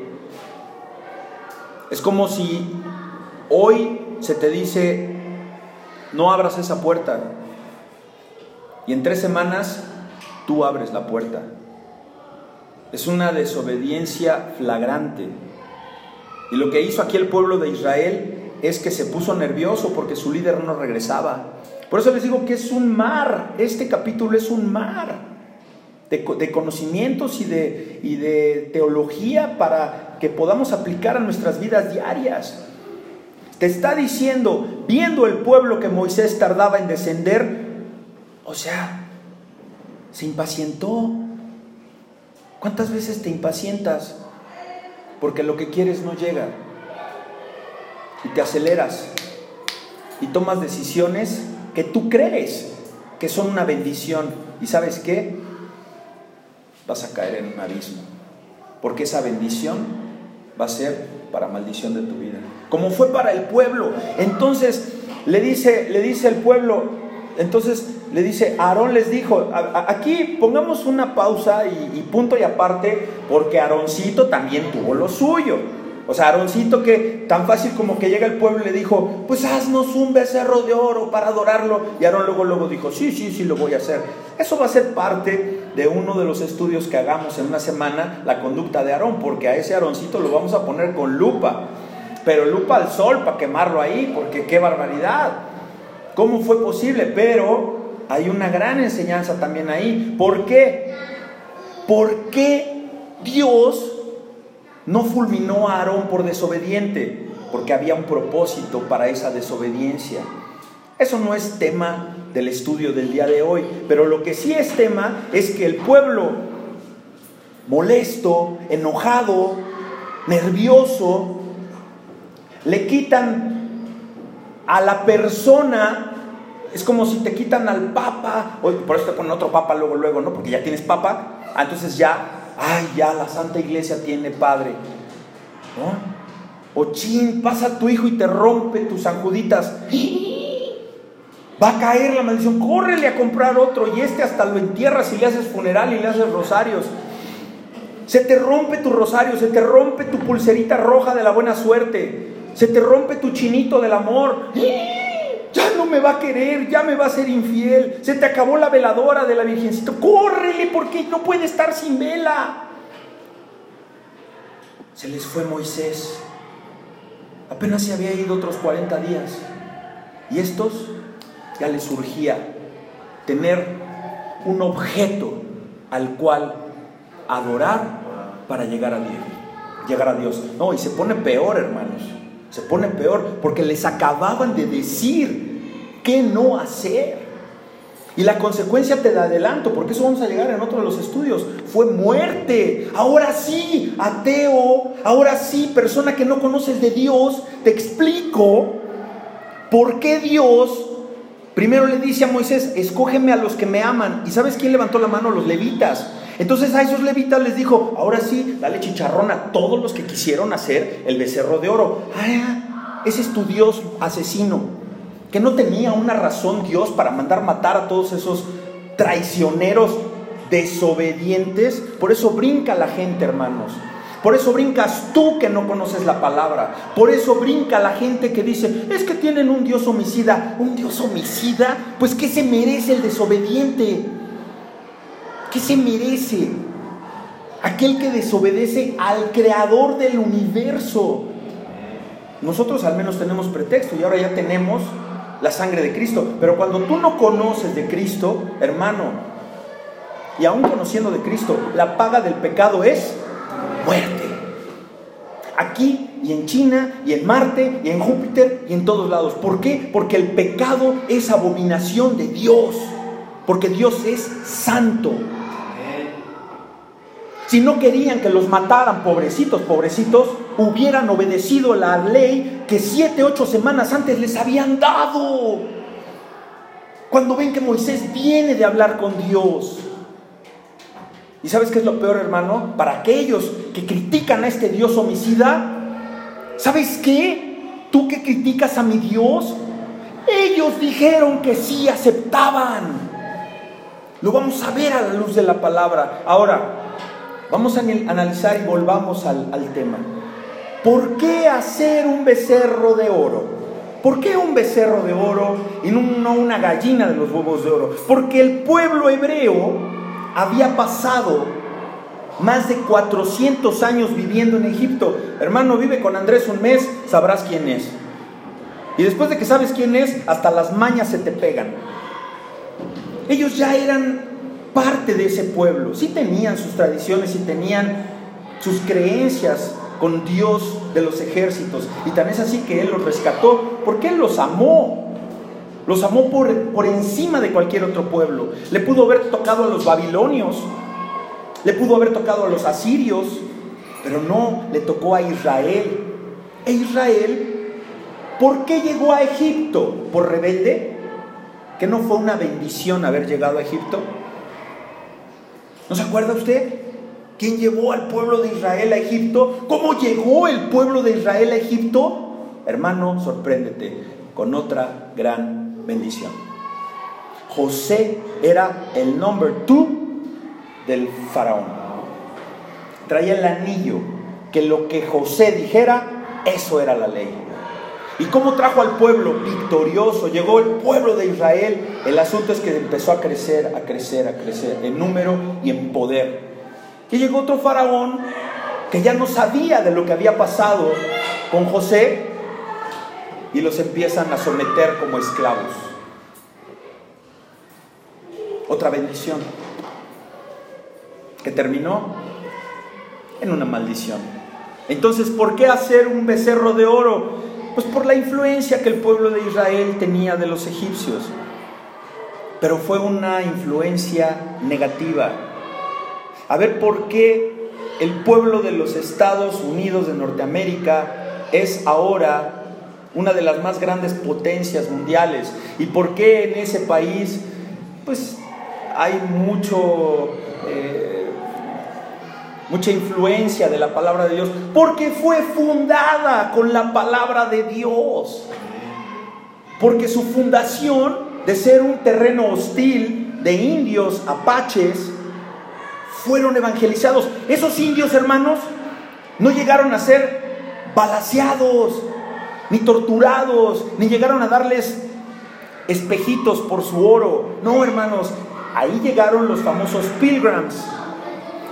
Es como si hoy se te dice, no abras esa puerta. Y en tres semanas tú abres la puerta. Es una desobediencia flagrante. Y lo que hizo aquí el pueblo de Israel es que se puso nervioso porque su líder no regresaba. Por eso les digo que es un mar, este capítulo es un mar de, co- de conocimientos y de, y de teología para que podamos aplicar a nuestras vidas diarias. Te está diciendo, viendo el pueblo que Moisés tardaba en descender, o sea, se impacientó. ¿Cuántas veces te impacientas? Porque lo que quieres no llega. Y te aceleras. Y tomas decisiones que tú crees que son una bendición. ¿Y sabes qué? Vas a caer en un abismo. Porque esa bendición va a ser para maldición de tu vida. Como fue para el pueblo. Entonces le dice, le dice el pueblo, entonces le dice, Aarón les dijo, aquí pongamos una pausa y, punto y aparte, porque Aaroncito también tuvo lo suyo. O sea, Aaroncito que tan fácil como que llega el pueblo y le dijo, pues haznos un becerro de oro para adorarlo. Y Aarón luego, luego dijo, sí, sí, sí, lo voy a hacer. Eso va a ser parte de uno de los estudios que hagamos en una semana, la conducta de Aarón, porque a ese Aaroncito lo vamos a poner con lupa. Pero lupa al sol para quemarlo ahí, porque qué barbaridad. ¿Cómo fue posible? Pero hay una gran enseñanza también ahí. ¿Por qué? ¿Por qué Dios no fulminó a Aarón por desobediente? Porque había un propósito para esa desobediencia. Eso no es tema del estudio del día de hoy, pero lo que sí es tema es que el pueblo molesto, enojado, nervioso, le quitan a la persona, es como si te quitan al papa, o por eso te ponen otro papa luego, luego, ¿no? Porque ya tienes papa, ah, entonces ya, ay, ya la Santa Iglesia tiene padre, ¿no? O chin, pasa tu hijo y te rompe tus sanjuditas. [laughs] Va a caer la maldición, córrele a comprar otro y este hasta lo entierras y le haces funeral y le haces rosarios. Se te rompe tu rosario, se te rompe tu pulserita roja de la buena suerte, se te rompe tu chinito del amor. Ya no me va a querer, ya me va a ser infiel. Se te acabó la veladora de la Virgencita. Córrele porque no puede estar sin vela. Se les fue Moisés. Apenas se había ido otros 40 días. Y estos ya les surgía tener un objeto al cual adorar para llegar a Dios. Llegar a Dios. No, y se pone peor, hermanos. Se pone peor porque les acababan de decir qué no hacer. Y la consecuencia te la adelanto, porque eso vamos a llegar en otro de los estudios. Fue muerte. Ahora sí, ateo. Ahora sí, persona que no conoces de Dios. Te explico por qué Dios primero le dice a Moisés, escógeme a los que me aman. ¿Y sabes quién levantó la mano? Los levitas. Entonces a esos levitas les dijo, ahora sí, dale chicharrón a todos los que quisieron hacer el becerro de oro. Ah, ese es tu Dios asesino, que no tenía una razón Dios para mandar matar a todos esos traicioneros desobedientes. Por eso brinca la gente, hermanos. Por eso brincas tú que no conoces la palabra. Por eso brinca la gente que dice, es que tienen un Dios homicida. ¿Un Dios homicida? Pues ¿qué se merece el desobediente? ¿Qué se merece? Aquel que desobedece al creador del universo. Nosotros al menos tenemos pretexto y ahora ya tenemos la sangre de Cristo. Pero cuando tú no conoces de Cristo, hermano, y aún conociendo de Cristo, la paga del pecado es muerte. Aquí y en China y en Marte y en Júpiter y en todos lados. ¿Por qué? Porque el pecado es abominación de Dios. Porque Dios es santo. Si no querían que los mataran, pobrecitos, pobrecitos, hubieran obedecido la ley que siete, ocho semanas antes les habían dado. Cuando ven que Moisés viene de hablar con Dios. ¿Y sabes qué es lo peor, hermano? Para aquellos que critican a este Dios homicida, ¿sabes qué? Tú que criticas a mi Dios, ellos dijeron que sí aceptaban. Lo vamos a ver a la luz de la palabra. Ahora, vamos a analizar y volvamos al, tema. ¿Por qué hacer un becerro de oro? ¿Por qué un becerro de oro y no una gallina de los huevos de oro? Porque el pueblo hebreo había pasado más de 400 años viviendo en Egipto. Hermano, vive con Andrés un mes, sabrás quién es. Y después de que sabes quién es, hasta las mañas se te pegan. Ellos ya eran parte de ese pueblo. Sí tenían sus tradiciones, sí tenían sus creencias con Dios de los ejércitos. Y tan es así que Él los rescató porque Él los amó. Los amó por, por encima de cualquier otro pueblo. Le pudo haber tocado a los babilonios, le pudo haber tocado a los asirios, pero no, le tocó a Israel. E Israel, ¿por qué llegó a Egipto? ¿Por rebelde? ¿Que no fue una bendición haber llegado a Egipto? ¿No se acuerda usted? ¿Quién llevó al pueblo de Israel a Egipto? ¿Cómo llegó el pueblo de Israel a Egipto? Hermano, sorpréndete con otra gran bendición. José era el number two del faraón. Traía el anillo, que lo que José dijera, eso era la ley. ¿Y cómo trajo al pueblo victorioso? Llegó el pueblo de Israel. El asunto es que empezó a crecer, a crecer, a crecer en número y en poder. Y llegó otro faraón que ya no sabía de lo que había pasado con José y los empiezan a someter como esclavos. otra bendición, que terminó en una maldición. Entonces, ¿por qué hacer un becerro de oro? Pues por la influencia que el pueblo de Israel tenía de los egipcios. Pero fue una influencia negativa. A ver, ¿por qué el pueblo de los Estados Unidos de Norteamérica es ahora una de las más grandes potencias mundiales? ¿Y por qué en ese país, pues, hay mucho... Eh, mucha influencia de la palabra de Dios, porque fue fundada con la palabra de Dios. Porque su fundación de ser un terreno hostil de indios, apaches, fueron evangelizados. Esos indios, hermanos, no llegaron a ser balaseados, ni torturados, ni llegaron a darles espejitos por su oro. No, hermanos, ahí llegaron los famosos pilgrims,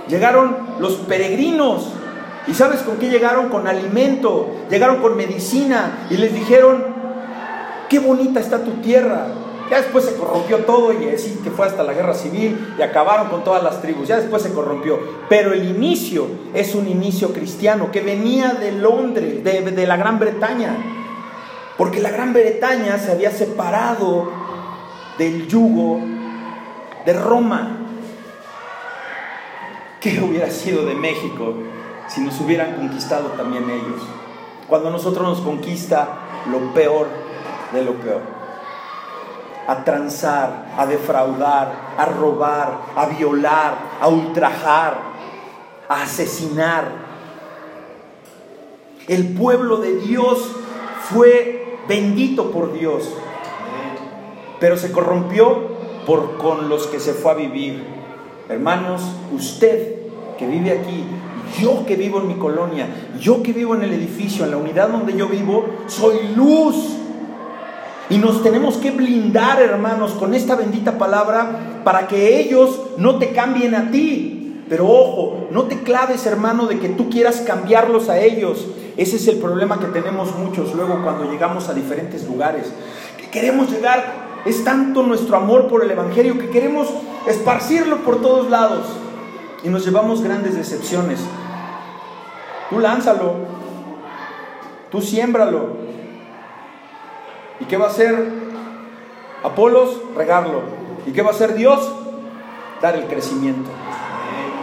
llegaron los peregrinos. ¿Y sabes con qué llegaron? Con alimento, llegaron con medicina y les dijeron, qué bonita está tu tierra. Ya después se corrompió todo y así que fue hasta la guerra civil y acabaron con todas las tribus. Ya después se corrompió. Pero el inicio es un inicio cristiano que venía de Londres, de, de la Gran Bretaña. Porque la Gran Bretaña se había separado del yugo de Roma. ¿Qué hubiera sido de México si nos hubieran conquistado también ellos? Cuando nosotros nos conquista lo peor de lo peor. A transar, a defraudar, a robar, a violar, a ultrajar, a asesinar. El pueblo de Dios fue bendito por Dios, pero se corrompió por con los que se fue a vivir. Hermanos, usted que vive aquí, yo que vivo en mi colonia, yo que vivo en el edificio, en la unidad donde yo vivo, soy luz. Y nos tenemos que blindar, hermanos, con esta bendita palabra para que ellos no te cambien a ti. Pero ojo, no te claves, hermano, de que tú quieras cambiarlos a ellos. Ese es el problema que tenemos muchos luego cuando llegamos a diferentes lugares. Que queremos llegar es tanto nuestro amor por el Evangelio que queremos esparcirlo por todos lados y nos llevamos grandes decepciones. Tú lánzalo, tú siémbralo. ¿Y qué va a hacer Apolos? Regarlo. ¿Y qué va a hacer Dios? Dar el crecimiento.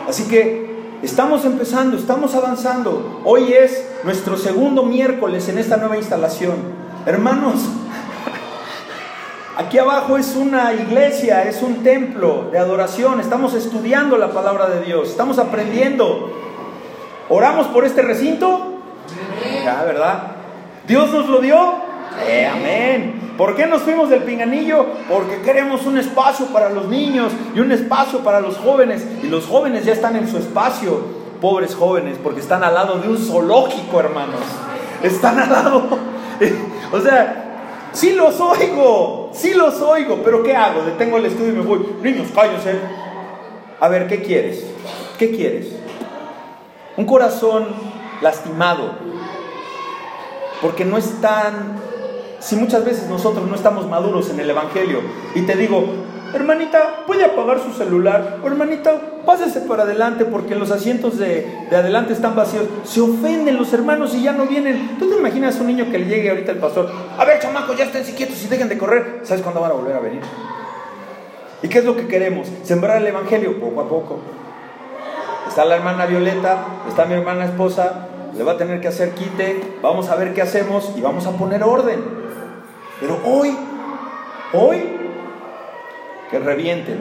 Así que estamos empezando, estamos avanzando. Hoy es nuestro segundo miércoles en esta nueva instalación. Hermanos, Aquí abajo es una iglesia, es un templo de adoración. Estamos estudiando la palabra de Dios, estamos aprendiendo. ¿Oramos por este recinto? Ya, ¿verdad? ¿Dios nos lo dio? Eh, amén. ¿Por qué nos fuimos del pinganillo? Porque queremos un espacio para los niños y un espacio para los jóvenes. Y los jóvenes ya están en su espacio. Pobres jóvenes, porque están al lado de un zoológico, hermanos. Están al lado. [laughs] o sea, Sí los oigo, sí los oigo, pero ¿qué hago? Detengo el estudio y me voy. Niños, cállense. A ver, ¿qué quieres? ¿Qué quieres? Un corazón lastimado, porque no están, si muchas veces nosotros no estamos maduros en el Evangelio, y te digo, hermanita, ¿puede apagar su celular? O hermanita, pásese para adelante porque los asientos de, adelante están vacíos. Se ofenden los hermanos y ya no vienen. ¿Tú te imaginas un niño que le llegue ahorita el pastor? A ver, chamacos, ya estén quietos y dejen de correr. ¿Sabes cuándo van a volver a venir? ¿Y qué es lo que queremos? Sembrar el Evangelio poco a poco. Está la hermana Violeta, está mi hermana esposa, le va a tener que hacer quite, vamos a ver qué hacemos y vamos a poner orden. Pero hoy, hoy que revienten.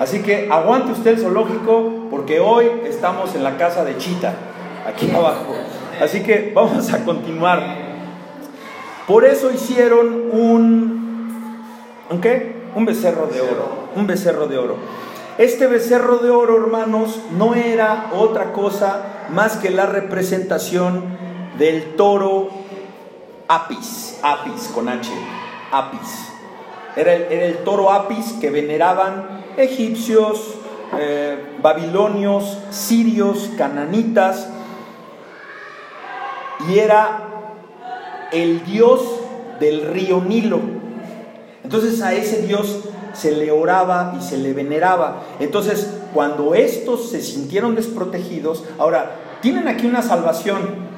Así que aguante usted el zoológico porque hoy estamos en la casa de Chita, aquí abajo. Así que [laughs] vamos a continuar. Por eso hicieron un, ¿un qué? Un becerro de oro, un becerro de oro. Este becerro de oro, hermanos, no era otra cosa más que la representación del toro Apis, Apis con H, Apis. Era el, toro Apis que veneraban egipcios, eh, babilonios, sirios, cananitas, y era el dios del río Nilo. Entonces a ese dios se le oraba y se le veneraba. Entonces, cuando estos se sintieron desprotegidos, ahora, tienen aquí una salvación.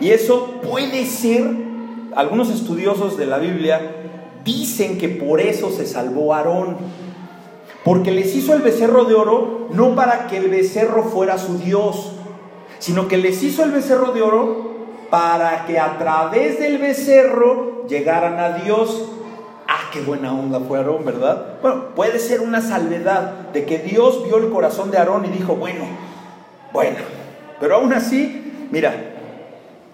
Y eso puede ser, algunos estudiosos de la Biblia dicen que por eso se salvó Aarón. Porque les hizo el becerro de oro no para que el becerro fuera su Dios, sino que les hizo el becerro de oro para que a través del becerro llegaran a Dios. Ah, qué buena onda fue Aarón, ¿verdad? Bueno, puede ser una salvedad de que Dios vio el corazón de Aarón y dijo, bueno, bueno, pero aún así, mira,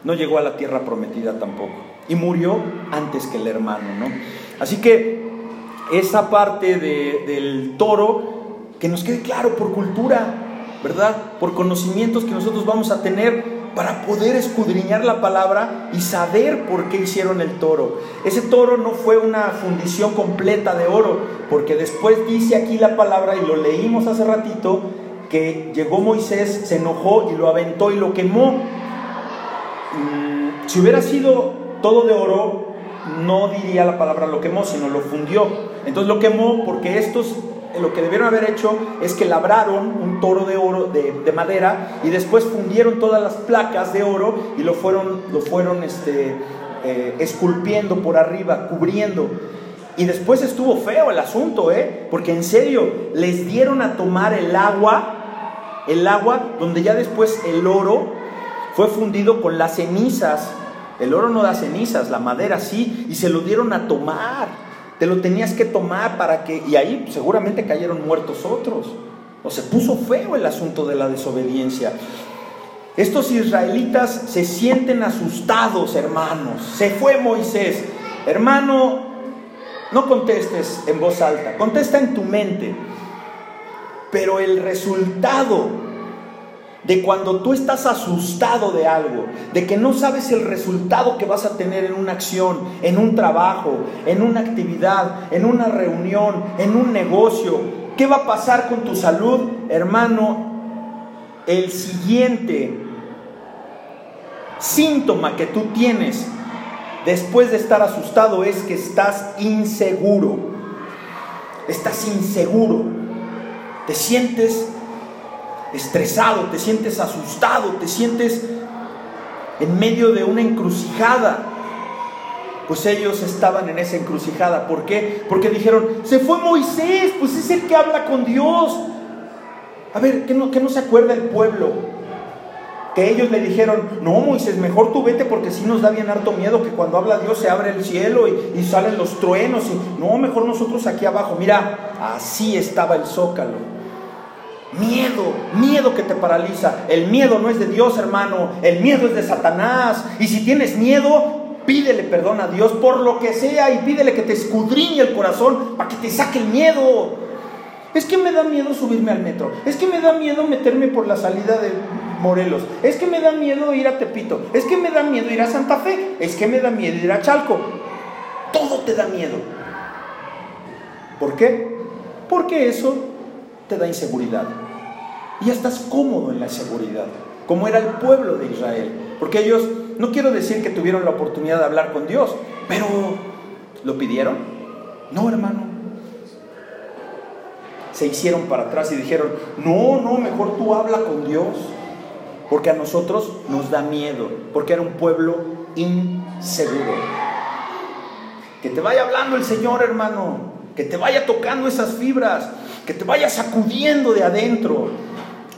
no llegó a la tierra prometida tampoco. Y murió antes que el hermano, ¿no? Así que esa parte del toro, que nos quede claro por cultura, ¿verdad? Por conocimientos que nosotros vamos a tener para poder escudriñar la palabra y saber por qué hicieron el toro. Ese toro no fue una fundición completa de oro, porque después dice aquí la palabra, y lo leímos hace ratito, que llegó Moisés, se enojó y lo aventó y lo quemó. Mm, si hubiera sido todo de oro, no diría la palabra lo quemó, sino lo fundió. Entonces lo quemó porque estos lo que debieron haber hecho es que labraron un toro de oro, de, madera, y después fundieron todas las placas de oro y lo fueron, lo fueron este, eh, esculpiendo por arriba, cubriendo. Y después estuvo feo el asunto, ¿eh? Porque en serio, les dieron a tomar el agua, el agua donde ya después el oro fue fundido con las cenizas. El oro no da cenizas, la madera sí, y se lo dieron a tomar. Te lo tenías que tomar para que... Y ahí seguramente cayeron muertos otros. O se puso feo el asunto de la desobediencia. Estos israelitas se sienten asustados, hermanos. Se fue Moisés. Hermano, no contestes en voz alta, contesta en tu mente. Pero el resultado de cuando tú estás asustado de algo, de que no sabes el resultado que vas a tener en una acción, en un trabajo, en una actividad, en una reunión, en un negocio. ¿Qué va a pasar con tu salud? Hermano, el siguiente síntoma que tú tienes después de estar asustado es que estás inseguro. Estás inseguro. Te sientes estresado, te sientes asustado, te sientes en medio de una encrucijada. Pues ellos estaban en esa encrucijada. ¿Por qué? Porque dijeron, se fue Moisés, pues es el que habla con Dios. A ver, ¿qué no, no se acuerda el pueblo? Que ellos le dijeron, no Moisés, mejor tú vete porque si nos da bien harto miedo que cuando habla Dios se abre el cielo y, y salen los truenos. Y, no, mejor nosotros aquí abajo. Mira, así estaba el zócalo. Miedo, miedo que te paraliza. El miedo no es de Dios, hermano. El miedo es de Satanás. Y si tienes miedo, pídele perdón a Dios por lo que sea y pídele que te escudriñe el corazón para que te saque el miedo. Es que me da miedo subirme al metro. Es que me da miedo meterme por la salida de Morelos. Es que me da miedo ir a Tepito. Es que me da miedo ir a Santa Fe. Es que me da miedo ir a Chalco. Todo te da miedo. ¿Por qué? Porque eso te da inseguridad. Y ya estás cómodo en la seguridad, como era el pueblo de Israel. Porque ellos, no quiero decir que tuvieron la oportunidad de hablar con Dios, pero ¿lo pidieron? No, hermano. Se hicieron para atrás y dijeron, no, no, mejor tú habla con Dios. Porque a nosotros nos da miedo, porque era un pueblo inseguro. Que te vaya hablando el Señor, hermano. Que te vaya tocando esas fibras que te vaya sacudiendo de adentro.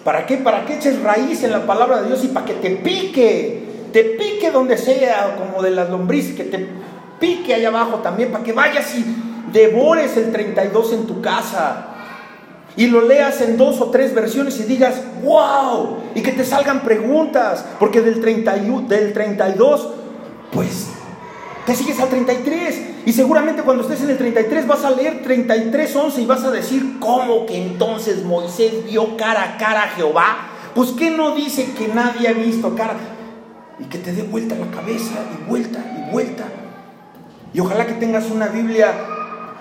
¿Para qué? Para que eches raíz en la palabra de Dios y para que te pique, te pique donde sea, como de las lombrices, que te pique allá abajo también, para que vayas y devores el 32 en tu casa. Y lo leas en dos o tres versiones y digas, wow, y que te salgan preguntas, porque del, 31, del 32, pues te sigues al 33. Y seguramente cuando estés en el 33 vas a leer 33, 11 y vas a decir, ¿cómo que entonces Moisés vio cara a cara a Jehová? Pues que no dice que nadie ha visto cara. Y que te dé vuelta la cabeza y vuelta y vuelta. Y ojalá que tengas una Biblia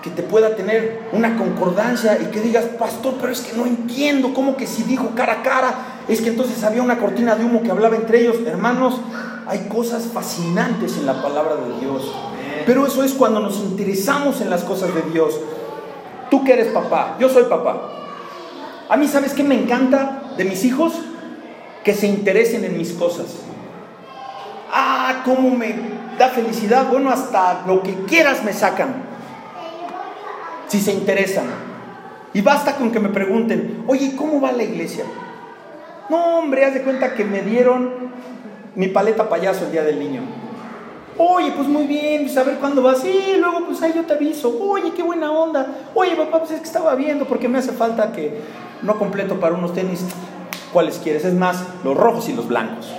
que te pueda tener una concordancia y que digas, pastor, pero es que no entiendo, ¿cómo que si dijo cara a cara? Es que entonces había una cortina de humo que hablaba entre ellos. Hermanos, hay cosas fascinantes en la palabra de Dios. Pero eso es cuando nos interesamos en las cosas de Dios. Tú que eres papá, yo soy papá. A mí, ¿sabes qué me encanta de mis hijos? Que se interesen en mis cosas. Ah, cómo me da felicidad. Bueno, hasta lo que quieras me sacan. Si se interesan. Y basta con que me pregunten, oye, ¿cómo va la iglesia? No, hombre, haz de cuenta que me dieron mi paleta payaso el día del niño. Oye, pues muy bien, pues a ver cuándo vas. Sí, luego pues ahí yo te aviso. Oye, qué buena onda. Oye, papá, pues es que estaba viendo porque me hace falta que no completo para unos tenis. ¿Cuáles quieres? Es más, los rojos y los blancos.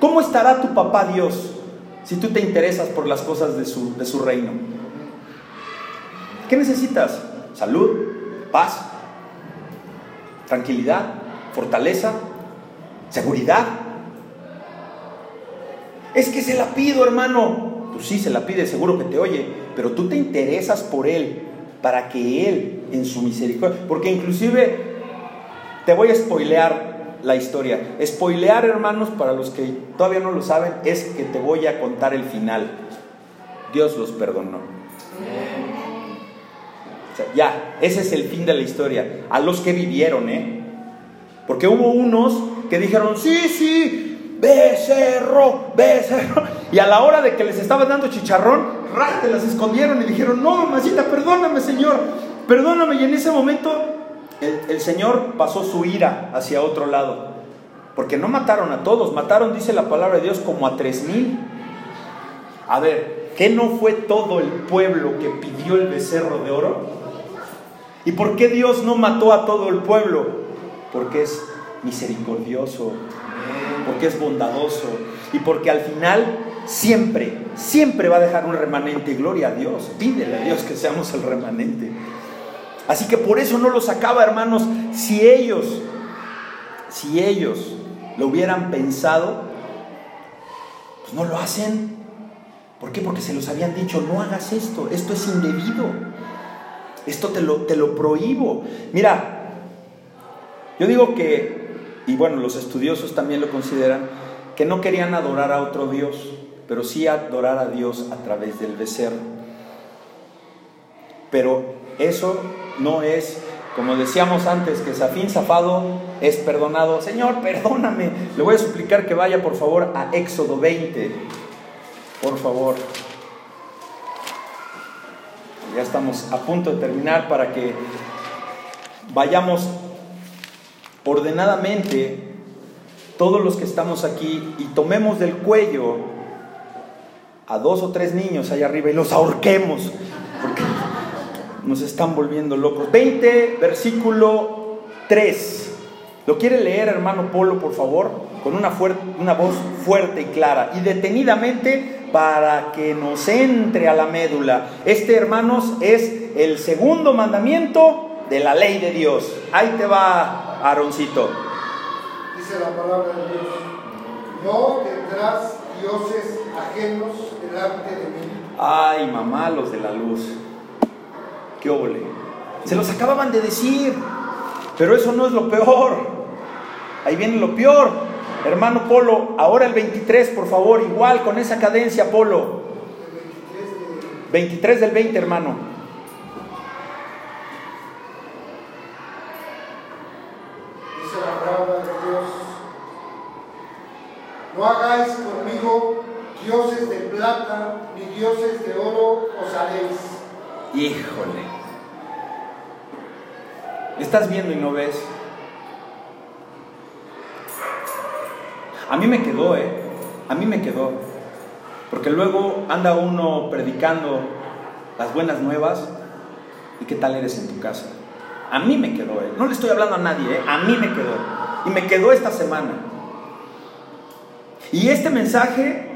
¿Cómo estará tu papá Dios si tú te interesas por las cosas de su, de su reino? ¿Qué necesitas? Salud, paz, tranquilidad, fortaleza, seguridad. Es que se la pido, hermano. Pues sí, se la pide, seguro que te oye, pero tú te interesas por Él, para que Él, en su misericordia, porque inclusive te voy a spoilear la historia. Spoilear, hermanos, para los que todavía no lo saben, es que te voy a contar el final. Dios los perdonó. Ya, ese es el fin de la historia. A los que vivieron, ¿eh? Porque hubo unos que dijeron, sí, sí, becerro, becerro. Y a la hora de que les estaba dando chicharrón, te las escondieron y dijeron, no, mamacita, perdóname, Señor, perdóname. Y en ese momento el, el Señor pasó su ira hacia otro lado. Porque no mataron a todos, mataron, dice la palabra de Dios, como a tres mil. A ver, ¿qué no fue todo el pueblo que pidió el becerro de oro? ¿Y por qué Dios no mató a todo el pueblo? Porque es misericordioso, porque es bondadoso y porque al final siempre, siempre va a dejar un remanente. Gloria a Dios, pídele a Dios que seamos el remanente. Así que por eso no los acaba, hermanos. Si ellos, si ellos lo hubieran pensado, pues no lo hacen. ¿Por qué? Porque se los habían dicho, no hagas esto, esto es indebido. Esto te lo, te lo prohíbo. Mira, yo digo que, y bueno, los estudiosos también lo consideran, que no querían adorar a otro Dios, pero sí adorar a Dios a través del becerro. Pero eso no es, como decíamos antes, que Safín Zafado es perdonado. Señor, perdóname. Le voy a suplicar que vaya por favor a Éxodo 20. Por favor. Ya estamos a punto de terminar para que vayamos ordenadamente todos los que estamos aquí y tomemos del cuello a dos o tres niños allá arriba y los ahorquemos, porque nos están volviendo locos. 20, versículo 3. ¿Lo quiere leer, hermano Polo, por favor? Con una, una voz fuerte y clara y detenidamente para que nos entre a la médula. Este, hermanos, es el segundo mandamiento de la ley de Dios. Ahí te va, Aaroncito. Dice la palabra de Dios, no tendrás dioses ajenos delante de mí. Ay, mamá, los de la luz. Qué óvole. Se los acababan de decir, pero eso no es lo peor. Ahí viene lo peor. Hermano Polo, ahora el 23, por favor, igual con esa cadencia, Polo. 23 del 20, hermano. Dice la palabra de Dios, no hagáis conmigo dioses de plata ni dioses de oro os haréis. Híjole. ¿Estás viendo y no ves? A mí me quedó, ¿eh? A mí me quedó. Porque luego anda uno predicando las buenas nuevas y qué tal eres en tu casa. A mí me quedó, ¿eh? No le estoy hablando a nadie, ¿eh? A mí me quedó. Y me quedó esta semana. Y este mensaje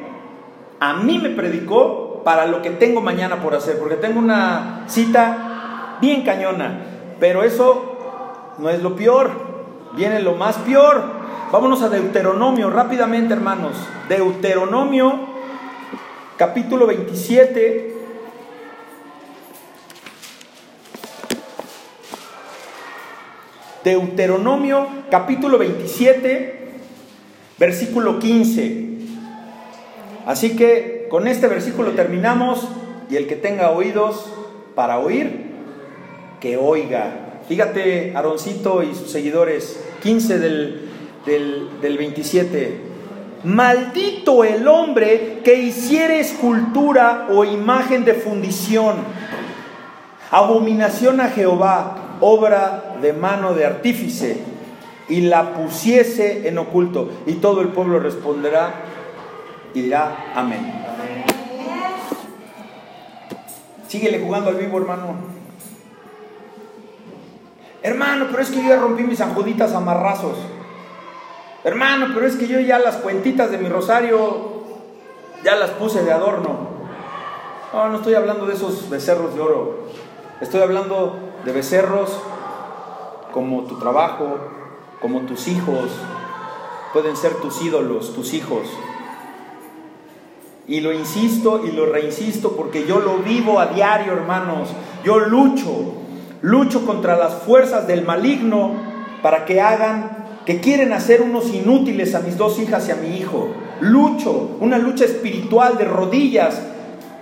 a mí me predicó para lo que tengo mañana por hacer, porque tengo una cita bien cañona. Pero eso no es lo peor, viene lo más peor. Vámonos a Deuteronomio rápidamente, hermanos. Deuteronomio, capítulo 27. Deuteronomio, capítulo 27, versículo 15. Así que con este versículo terminamos y el que tenga oídos para oír, que oiga. Fíjate, Aroncito y sus seguidores, 15 del, del, del 27. Maldito el hombre que hiciere escultura o imagen de fundición. Abominación a Jehová, obra de mano de artífice, y la pusiese en oculto. Y todo el pueblo responderá y dirá amén. Síguele jugando al vivo, hermano. Hermano, pero es que yo ya rompí mis anjuditas amarrazos. Hermano, pero es que yo ya las cuentitas de mi rosario ya las puse de adorno. No, no estoy hablando de esos becerros de oro. Estoy hablando de becerros como tu trabajo, como tus hijos. Pueden ser tus ídolos, tus hijos. Y lo insisto y lo reinsisto porque yo lo vivo a diario, hermanos. Yo lucho, lucho contra las fuerzas del maligno para que hagan, que quieren hacer unos inútiles a mis dos hijas y a mi hijo. Lucho, una lucha espiritual de rodillas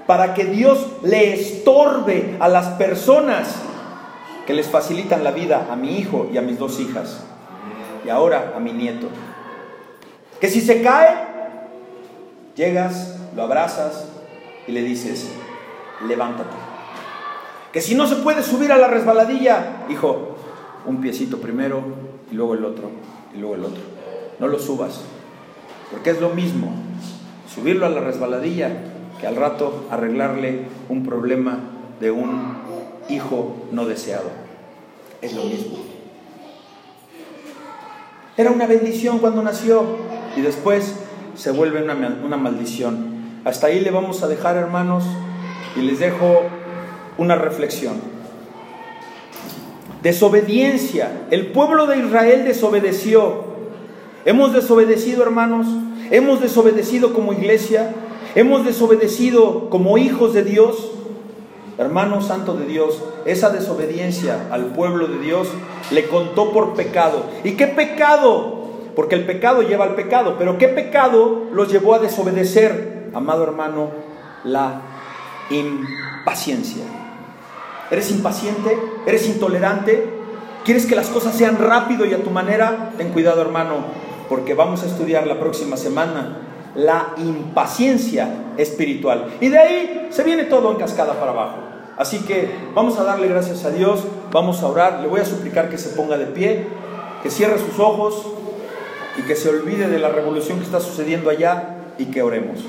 para que Dios le estorbe a las personas que les facilitan la vida a mi hijo y a mis dos hijas. Y ahora a mi nieto. Que si se cae, llegas, lo abrazas y le dices, levántate. Que si no se puede subir a la resbaladilla, hijo, un piecito primero y luego el otro y luego el otro. No lo subas, porque es lo mismo subirlo a la resbaladilla que al rato arreglarle un problema de un hijo no deseado. Es lo mismo. Era una bendición cuando nació y después se vuelve una, una maldición. Hasta ahí le vamos a dejar, hermanos, y les dejo una reflexión. Desobediencia. El pueblo de Israel desobedeció. Hemos desobedecido, hermanos. Hemos desobedecido como iglesia. Hemos desobedecido como hijos de Dios. Hermano santo de Dios, esa desobediencia al pueblo de Dios le contó por pecado. ¿Y qué pecado? Porque el pecado lleva al pecado. Pero ¿qué pecado los llevó a desobedecer? Amado hermano, la impaciencia. ¿Eres impaciente? ¿Eres intolerante? ¿Quieres que las cosas sean rápido y a tu manera? Ten cuidado, hermano, porque vamos a estudiar la próxima semana la impaciencia espiritual. Y de ahí se viene todo en cascada para abajo. Así que vamos a darle gracias a Dios, vamos a orar, le voy a suplicar que se ponga de pie, que cierre sus ojos y que se olvide de la revolución que está sucediendo allá y que oremos.